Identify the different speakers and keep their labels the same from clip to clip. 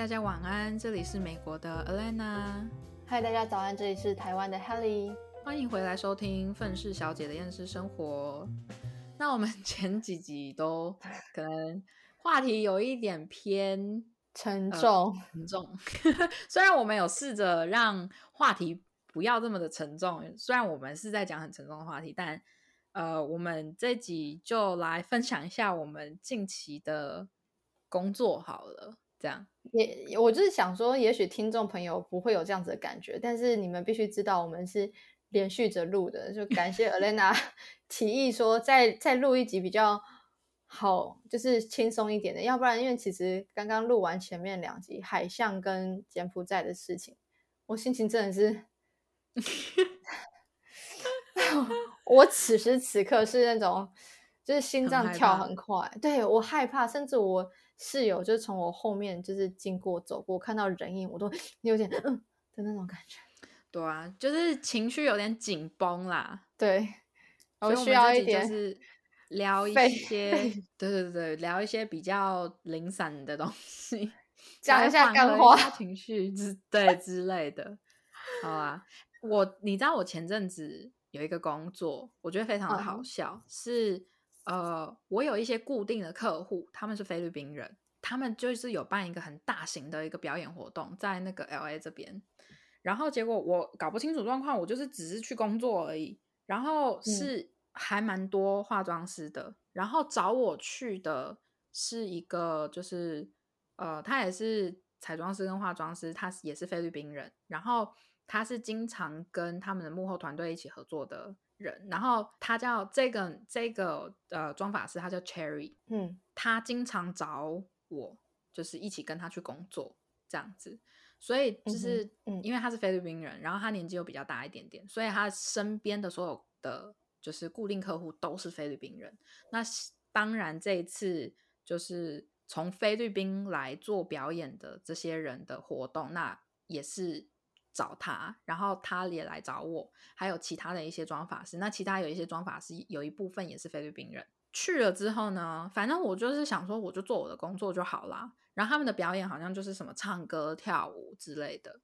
Speaker 1: 大家晚安，这里是美国的 Alana。
Speaker 2: 嗨，大家早安，这里是台湾的 Helly。
Speaker 1: 欢迎回来收听《愤世小姐的厌世生活》。那我们前几集都可能话题有一点偏
Speaker 2: 沉重，
Speaker 1: 沉重。虽然我们有试着让话题不要这么的沉重，虽然我们是在讲很沉重的话题，但呃，我们这集就来分享一下我们近期的工作好了。这样
Speaker 2: 也，我就是想说，也许听众朋友不会有这样子的感觉，但是你们必须知道，我们是连续着录的。就感谢 Alena 提议说，再再录一集比较好，就是轻松一点的。要不然，因为其实刚刚录完前面两集海象跟柬埔寨的事情，我心情真的是，我此时此刻是那种，就是心脏跳很快，对我害怕，甚至我。室友就是从我后面就是经过走过，看到人影，我都 有点嗯的那种感觉。
Speaker 1: 对啊，就是情绪有点紧绷啦。
Speaker 2: 对，
Speaker 1: 我
Speaker 2: 需要一点
Speaker 1: 是聊一些，对对对聊一些比较零散的东西，
Speaker 2: 讲一下干话、
Speaker 1: 情绪之对之类的。好啊，我你知道我前阵子有一个工作，我觉得非常的好笑，是。呃，我有一些固定的客户，他们是菲律宾人，他们就是有办一个很大型的一个表演活动，在那个 L A 这边，然后结果我搞不清楚状况，我就是只是去工作而已，然后是还蛮多化妆师的，然后找我去的是一个，就是呃，他也是彩妆师跟化妆师，他也是菲律宾人，然后他是经常跟他们的幕后团队一起合作的。人，然后他叫这个这个呃妆法师，他叫 Cherry，嗯，他经常找我，就是一起跟他去工作这样子，所以就是因为他是菲律宾人，然后他年纪又比较大一点点，所以他身边的所有的就是固定客户都是菲律宾人。那当然这一次就是从菲律宾来做表演的这些人的活动，那也是。找他，然后他也来找我，还有其他的一些妆法师。那其他有一些妆法师，有一部分也是菲律宾人。去了之后呢，反正我就是想说，我就做我的工作就好啦。然后他们的表演好像就是什么唱歌、跳舞之类的。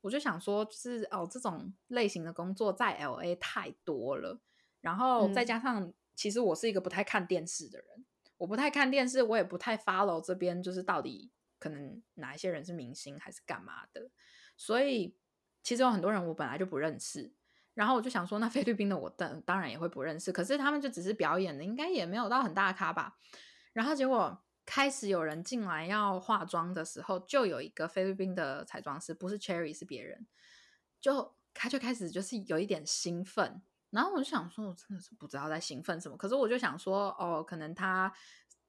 Speaker 1: 我就想说，就是哦，这种类型的工作在 L A 太多了。然后再加上，其实我是一个不太看电视的人，我不太看电视，我也不太 follow 这边，就是到底可能哪一些人是明星还是干嘛的，所以。其实有很多人我本来就不认识，然后我就想说，那菲律宾的我当当然也会不认识，可是他们就只是表演的，应该也没有到很大咖吧。然后结果开始有人进来要化妆的时候，就有一个菲律宾的彩妆师，不是 Cherry 是别人，就他就开始就是有一点兴奋，然后我就想说，我真的是不知道在兴奋什么，可是我就想说，哦，可能他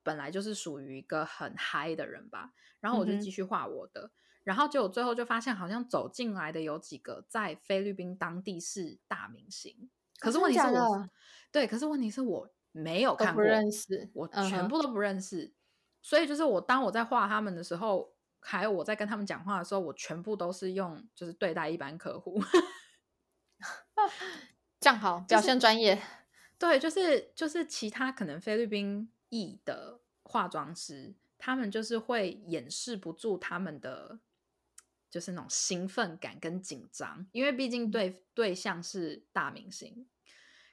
Speaker 1: 本来就是属于一个很嗨的人吧，然后我就继续画我的。然后就最后就发现，好像走进来的有几个在菲律宾当地是大明星，可是问题是我，对，可是问题是我没有看过，不
Speaker 2: 认识，
Speaker 1: 我全部都不认识，所以就是我当我在画他们的时候，还有我在跟他们讲话的时候，我全部都是用就是对待一般客户，
Speaker 2: 这样好，表现专业，
Speaker 1: 对，就是就是其他可能菲律宾裔的化妆师，他们就是会掩饰不住他们的。就是那种兴奋感跟紧张，因为毕竟对对象是大明星。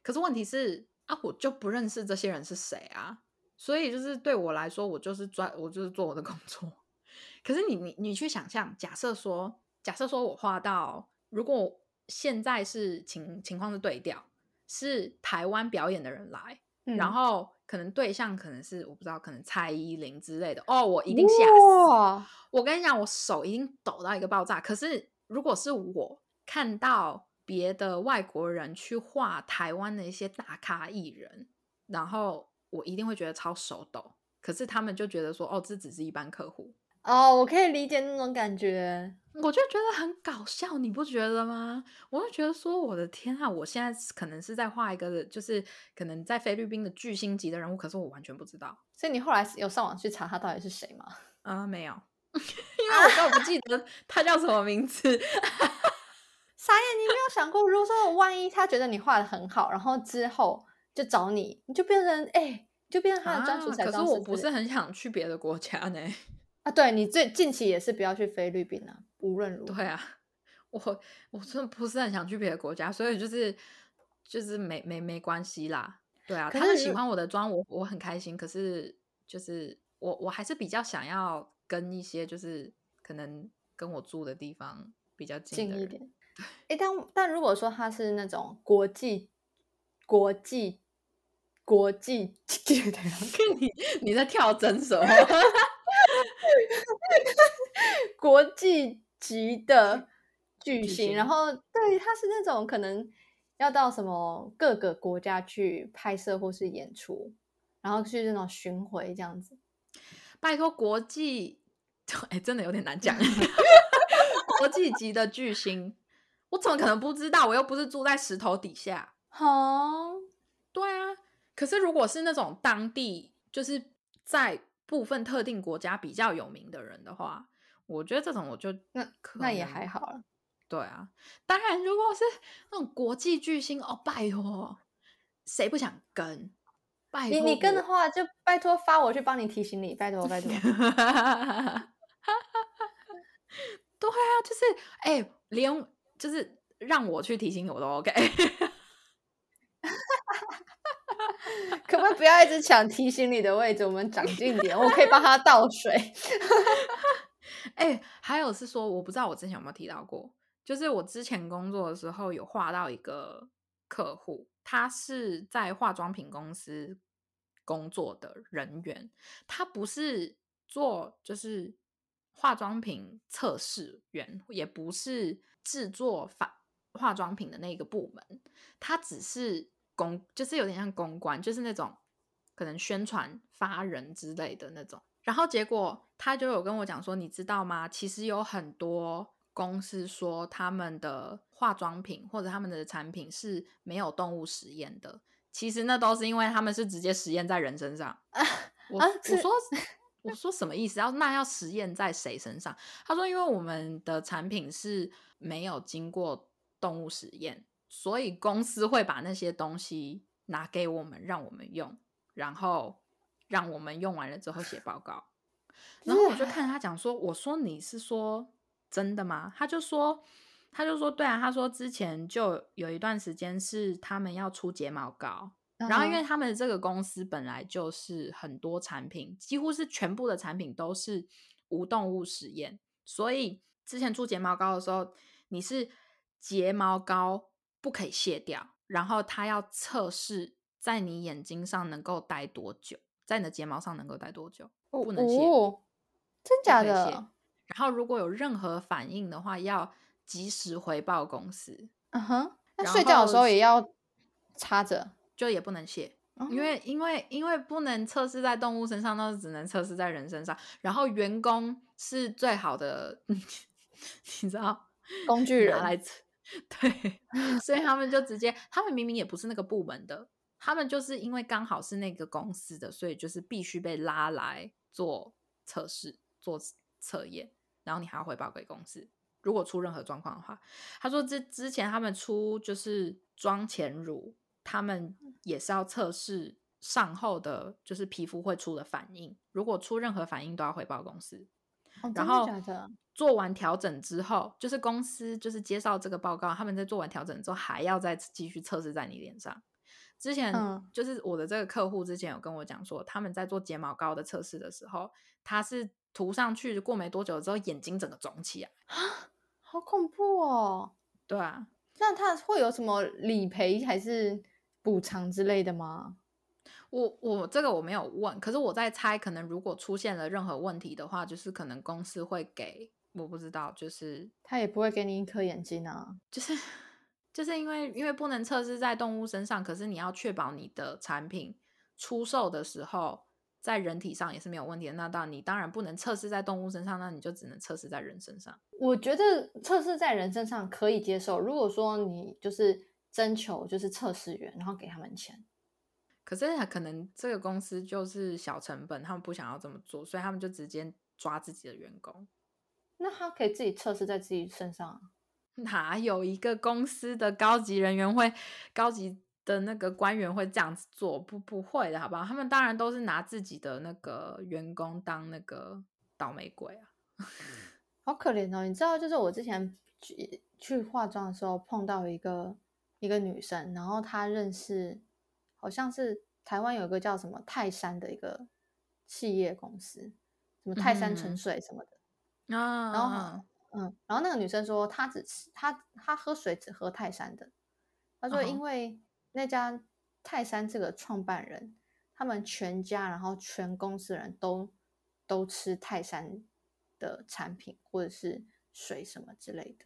Speaker 1: 可是问题是啊，我就不认识这些人是谁啊，所以就是对我来说，我就是专，我就是做我的工作。可是你你你去想象，假设说，假设说我画到，如果现在是情情况是对调，是台湾表演的人来，然后。可能对象可能是我不知道，可能蔡依林之类的哦，我一定吓死！我跟你讲，我手一定抖到一个爆炸。可是如果是我看到别的外国人去画台湾的一些大咖艺人，然后我一定会觉得超手抖。可是他们就觉得说，哦，这只是一般客户。
Speaker 2: 哦，我可以理解那种感觉，
Speaker 1: 我就觉得很搞笑，你不觉得吗？我就觉得说，我的天啊，我现在可能是在画一个，就是可能在菲律宾的巨星级的人物，可是我完全不知道。
Speaker 2: 所以你后来有上网去查他到底是谁吗？
Speaker 1: 啊，没有，因为我根本不记得他叫什么名字。
Speaker 2: 傻眼，你没有想过，如果说万一他觉得你画的很好，然后之后就找你，你就变成哎，就变成他的专属彩。
Speaker 1: 可是我不是很想去别的国家呢。
Speaker 2: 啊，对你最近期也是不要去菲律宾啊，无论如何。
Speaker 1: 对啊，我我真的不是很想去别的国家，所以就是就是没没没关系啦。对啊，他们喜欢我的妆，我我很开心。可是就是我我还是比较想要跟一些就是可能跟我住的地方比较近
Speaker 2: 一点。哎，但但如果说他是那种国际国际国际，
Speaker 1: 你你在跳针什么？
Speaker 2: 国际级的巨星，然后对他是那种可能要到什么各个国家去拍摄或是演出，然后去那种巡回这样子。
Speaker 1: 拜托，国际 哎，真的有点难讲。国际级的巨星，我怎么可能不知道？我又不是住在石头底下。
Speaker 2: 好，
Speaker 1: 对啊。可是如果是那种当地，就是在。部分特定国家比较有名的人的话，我觉得这种我就
Speaker 2: 那那也还好了。
Speaker 1: 对啊，当然如果是那种国际巨星哦，拜托，谁不想跟？拜托
Speaker 2: 你你跟的话，就拜托发我去帮你提醒你，拜托拜托。
Speaker 1: 对啊，就是哎，连就是让我去提醒我都 OK。
Speaker 2: 可不可以不要一直抢提醒你的位置？我们长进点，我可以帮他倒水。
Speaker 1: 哎，还有是说，我不知道我之前有没有提到过，就是我之前工作的时候有画到一个客户，他是在化妆品公司工作的人员，他不是做就是化妆品测试员，也不是制作法化妆品的那个部门，他只是。公就是有点像公关，就是那种可能宣传发人之类的那种。然后结果他就有跟我讲说，你知道吗？其实有很多公司说他们的化妆品或者他们的产品是没有动物实验的。其实那都是因为他们是直接实验在人身上。我我说 我说什么意思？要那要实验在谁身上？他说因为我们的产品是没有经过动物实验。所以公司会把那些东西拿给我们，让我们用，然后让我们用完了之后写报告。然后我就看他讲说：“我说你是说真的吗？”他就说：“他就说对啊。”他说之前就有一段时间是他们要出睫毛膏，然后因为他们这个公司本来就是很多产品，几乎是全部的产品都是无动物实验，所以之前出睫毛膏的时候，你是睫毛膏。不可以卸掉，然后他要测试在你眼睛上能够待多久，在你的睫毛上能够待多久，不能卸，
Speaker 2: 真假的？
Speaker 1: 然后如果有任何反应的话，要及时回报公司。
Speaker 2: 嗯哼，那睡觉的时候也要插着，
Speaker 1: 就也不能写，因为因为因为不能测试在动物身上，那只能测试在人身上。然后员工是最好的，你知道，
Speaker 2: 工具人
Speaker 1: 来测。对，所以他们就直接，他们明明也不是那个部门的，他们就是因为刚好是那个公司的，所以就是必须被拉来做测试、做测验，然后你还要汇报给公司。如果出任何状况的话，他说之之前他们出就是妆前乳，他们也是要测试上后的，就是皮肤会出的反应，如果出任何反应都要汇报公司。哦然后做完调整之后，就是公司就是介绍这个报告，他们在做完调整之后还要再继续测试在你脸上。之前就是我的这个客户之前有跟我讲说，他们在做睫毛膏的测试的时候，他是涂上去过没多久之后，眼睛整个肿起来
Speaker 2: 啊，好恐怖哦！
Speaker 1: 对啊，
Speaker 2: 那他会有什么理赔还是补偿之类的吗？
Speaker 1: 我我这个我没有问，可是我在猜，可能如果出现了任何问题的话，就是可能公司会给，我不知道，就是
Speaker 2: 他也不会给你一颗眼睛啊，
Speaker 1: 就是就是因为因为不能测试在动物身上，可是你要确保你的产品出售的时候在人体上也是没有问题的，那当你当然不能测试在动物身上，那你就只能测试在人身上。
Speaker 2: 我觉得测试在人身上可以接受，如果说你就是征求就是测试员，然后给他们钱。
Speaker 1: 可是可能这个公司就是小成本，他们不想要这么做，所以他们就直接抓自己的员工。
Speaker 2: 那他可以自己测试在自己身上？
Speaker 1: 哪有一个公司的高级人员会、高级的那个官员会这样子做？不，不会的，好不好？他们当然都是拿自己的那个员工当那个倒霉鬼啊，
Speaker 2: 好可怜哦！你知道，就是我之前去去化妆的时候碰到一个一个女生，然后她认识好像是台湾有个叫什么泰山的一个企业公司，什么泰山纯水什么的
Speaker 1: 啊，
Speaker 2: 然后嗯，然后那个女生说她只吃她她喝水只喝泰山的，她说因为那家泰山这个创办人，他们全家然后全公司人都都吃泰山的产品或者是水什么之类的，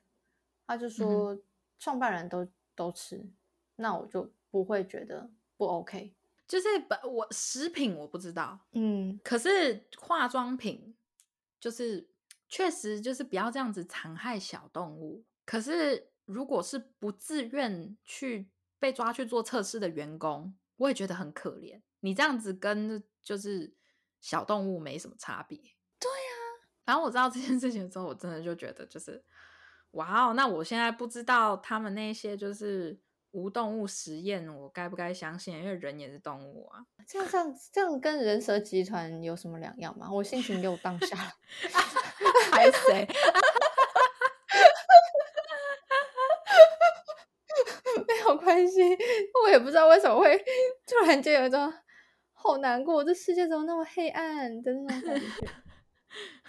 Speaker 2: 她就说创办人都都吃，那我就不会觉得不 OK。
Speaker 1: 就是本我食品我不知道，
Speaker 2: 嗯，
Speaker 1: 可是化妆品就是确实就是不要这样子残害小动物。可是如果是不自愿去被抓去做测试的员工，我也觉得很可怜。你这样子跟就是小动物没什么差别。
Speaker 2: 对呀，
Speaker 1: 然后我知道这件事情之后，我真的就觉得就是哇哦，那我现在不知道他们那些就是无动物实验，我该不该相信？因为人也是动物啊。
Speaker 2: 这样这样这样跟人蛇集团有什么两样吗？我心情又荡下来，
Speaker 1: 还谁？
Speaker 2: 没有关系，我也不知道为什么会突然间有一种好难过，这世界怎么那么黑暗的那种感觉。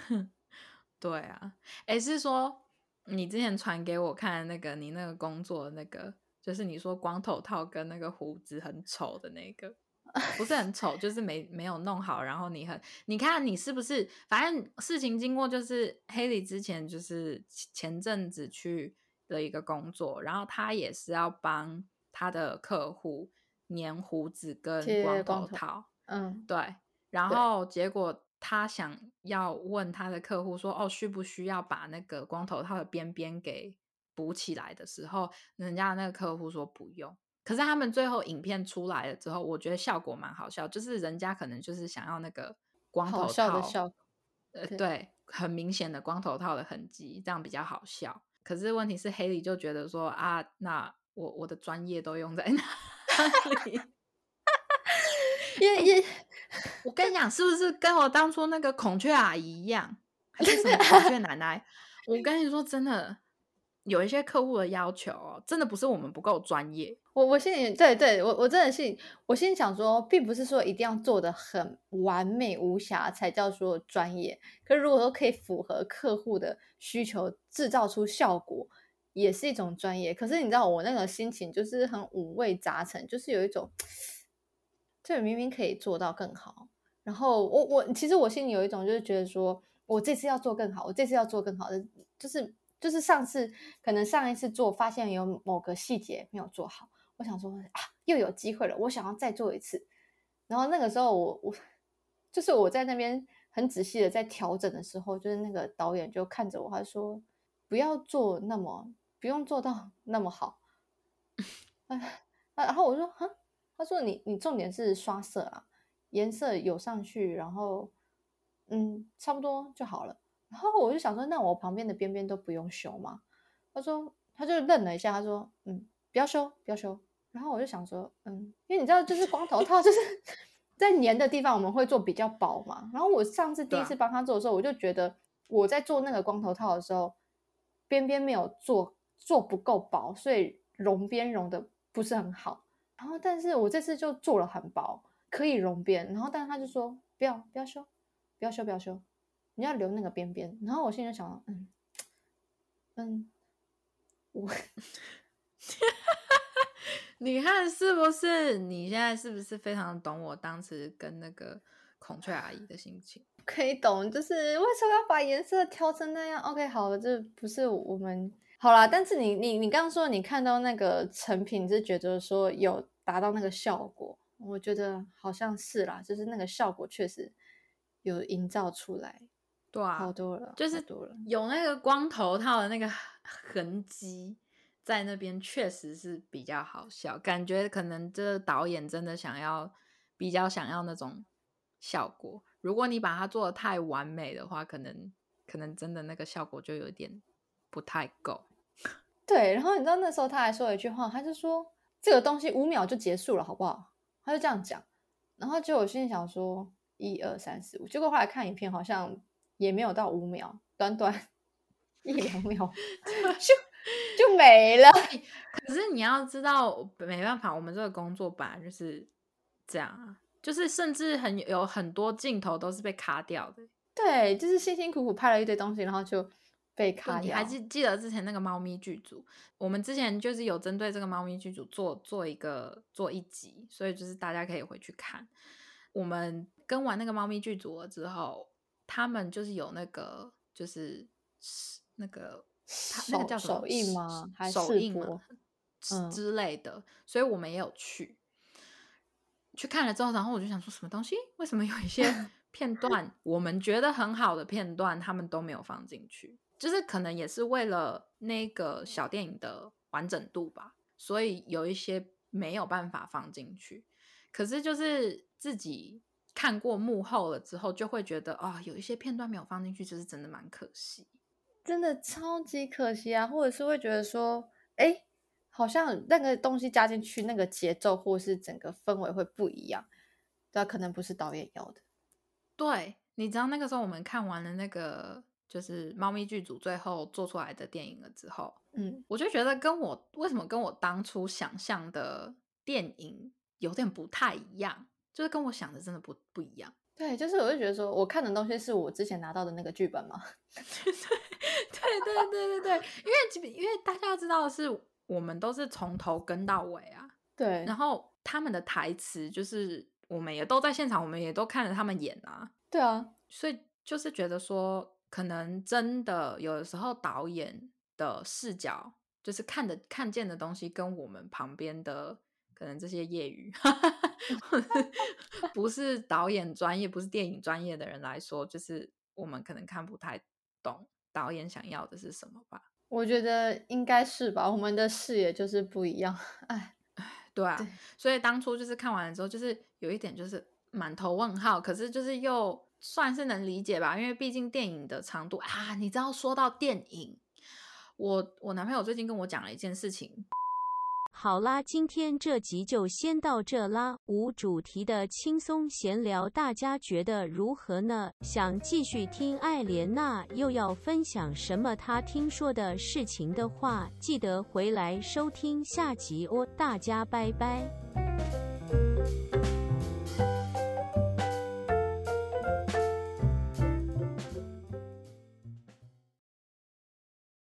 Speaker 1: 对啊，哎，是说你之前传给我看那个你那个工作那个，就是你说光头套跟那个胡子很丑的那个，不是很丑，就是没没有弄好。然后你很，你看你是不是？反正事情经过就是黑里之前就是前阵子去的一个工作，然后他也是要帮他的客户粘胡子跟光头套，
Speaker 2: 嗯，
Speaker 1: 对，然后结果。他想要问他的客户说：“哦，需不需要把那个光头套的边边给补起来的时候，人家那个客户说不用。可是他们最后影片出来了之后，我觉得效果蛮好笑，就是人家可能就是想要那个光头套
Speaker 2: 的效果，
Speaker 1: 呃，对，很明显的光头套的痕迹，这样比较好笑。可是问题是，黑里就觉得说啊，那我我的专业都用在哪里？
Speaker 2: 也也。”
Speaker 1: 我跟你讲，是不是跟我当初那个孔雀阿姨一样，还是什么孔雀奶奶？我跟你说，真的有一些客户的要求哦，真的不是我们不够专业。
Speaker 2: 我我心里对对，我我真的是，我心里想说，并不是说一定要做的很完美无瑕才叫做专业。可是如果说可以符合客户的需求，制造出效果，也是一种专业。可是你知道，我那个心情就是很五味杂陈，就是有一种。这，明明可以做到更好，然后我我其实我心里有一种就是觉得说，我这次要做更好，我这次要做更好的，就是就是上次可能上一次做发现有某个细节没有做好，我想说啊又有机会了，我想要再做一次，然后那个时候我我就是我在那边很仔细的在调整的时候，就是那个导演就看着我，他说不要做那么不用做到那么好，哎然后我说哈。他说：“你你重点是刷色啊，颜色有上去，然后嗯，差不多就好了。然后我就想说，那我旁边的边边都不用修吗？”他说：“他就愣了一下，他说：‘嗯，不要修，不要修。’然后我就想说，嗯，因为你知道，就是光头套就是 在粘的地方我们会做比较薄嘛。然后我上次第一次帮他做的时候，我就觉得我在做那个光头套的时候，边边没有做做不够薄，所以融边融的不是很好。”然后，但是我这次就做了很薄，可以融边。然后，但是他就说不要，不要修，不要修，不要修，你要留那个边边。然后我心里想，嗯嗯，我，
Speaker 1: 你看是不是？你现在是不是非常懂我当时跟那个孔雀阿姨的心情？
Speaker 2: 可以懂，就是为什么要把颜色调成那样？OK，好了，这不是我们。好啦，但是你你你刚刚说你看到那个成品是觉得说有达到那个效果，我觉得好像是啦，就是那个效果确实有营造出来，
Speaker 1: 对啊，
Speaker 2: 好多了，
Speaker 1: 就是
Speaker 2: 多了，
Speaker 1: 有那个光头套的那个痕迹在那边，确实是比较好笑，感觉可能这导演真的想要比较想要那种效果，如果你把它做的太完美的话，可能可能真的那个效果就有点不太够。
Speaker 2: 对，然后你知道那时候他还说了一句话，他就说这个东西五秒就结束了，好不好？他就这样讲，然后就我心里想说一二三四五，结果后来看影片好像也没有到五秒，短短一两秒 就就没了。
Speaker 1: 可是你要知道，没办法，我们这个工作本来就是这样啊，就是甚至很有很多镜头都是被卡掉的。
Speaker 2: 对，就是辛辛苦苦拍了一堆东西，然后就被卡掉。
Speaker 1: 你还记记得之前那个猫咪剧组？我们之前就是有针对这个猫咪剧组做做一个做一集，所以就是大家可以回去看。我们跟完那个猫咪剧组了之后，他们就是有那个就是那个他那个叫
Speaker 2: 手印吗？
Speaker 1: 还手印吗？之类的，所以我们也有去去看了之后，然后我就想说，什么东西？为什么有一些 片段我们觉得很好的片段，他们都没有放进去？就是可能也是为了那个小电影的完整度吧，所以有一些没有办法放进去。可是就是自己看过幕后了之后，就会觉得啊，有一些片段没有放进去，就是真的蛮可惜，
Speaker 2: 真的超级可惜啊！或者是会觉得说，哎。好像那个东西加进去，那个节奏或是整个氛围会不一样，对，可能不是导演要的。
Speaker 1: 对，你知道那个时候我们看完了那个就是猫咪剧组最后做出来的电影了之后，嗯，我就觉得跟我为什么跟我当初想象的电影有点不太一样，就是跟我想的真的不不一样。
Speaker 2: 对，就是我就觉得说，我看的东西是我之前拿到的那个剧本吗？
Speaker 1: 对对对对对对，因为因为大家要知道的是。我们都是从头跟到尾啊，
Speaker 2: 对。
Speaker 1: 然后他们的台词就是我们也都在现场，我们也都看着他们演啊，
Speaker 2: 对啊。
Speaker 1: 所以就是觉得说，可能真的有的时候导演的视角，就是看的看见的东西，跟我们旁边的可能这些业余，不是导演专业、不是电影专业的人来说，就是我们可能看不太懂导演想要的是什么吧。
Speaker 2: 我觉得应该是吧，我们的视野就是不一样，哎，
Speaker 1: 对啊，所以当初就是看完了之后，就是有一点就是满头问号，可是就是又算是能理解吧，因为毕竟电影的长度啊，你知道说到电影，我我男朋友最近跟我讲了一件事情。
Speaker 3: 好啦，今天这集就先到这啦，无主题的轻松闲聊，大家觉得如何呢？想继续听艾莲娜又要分享什么她听说的事情的话，记得回来收听下集哦，大家拜拜。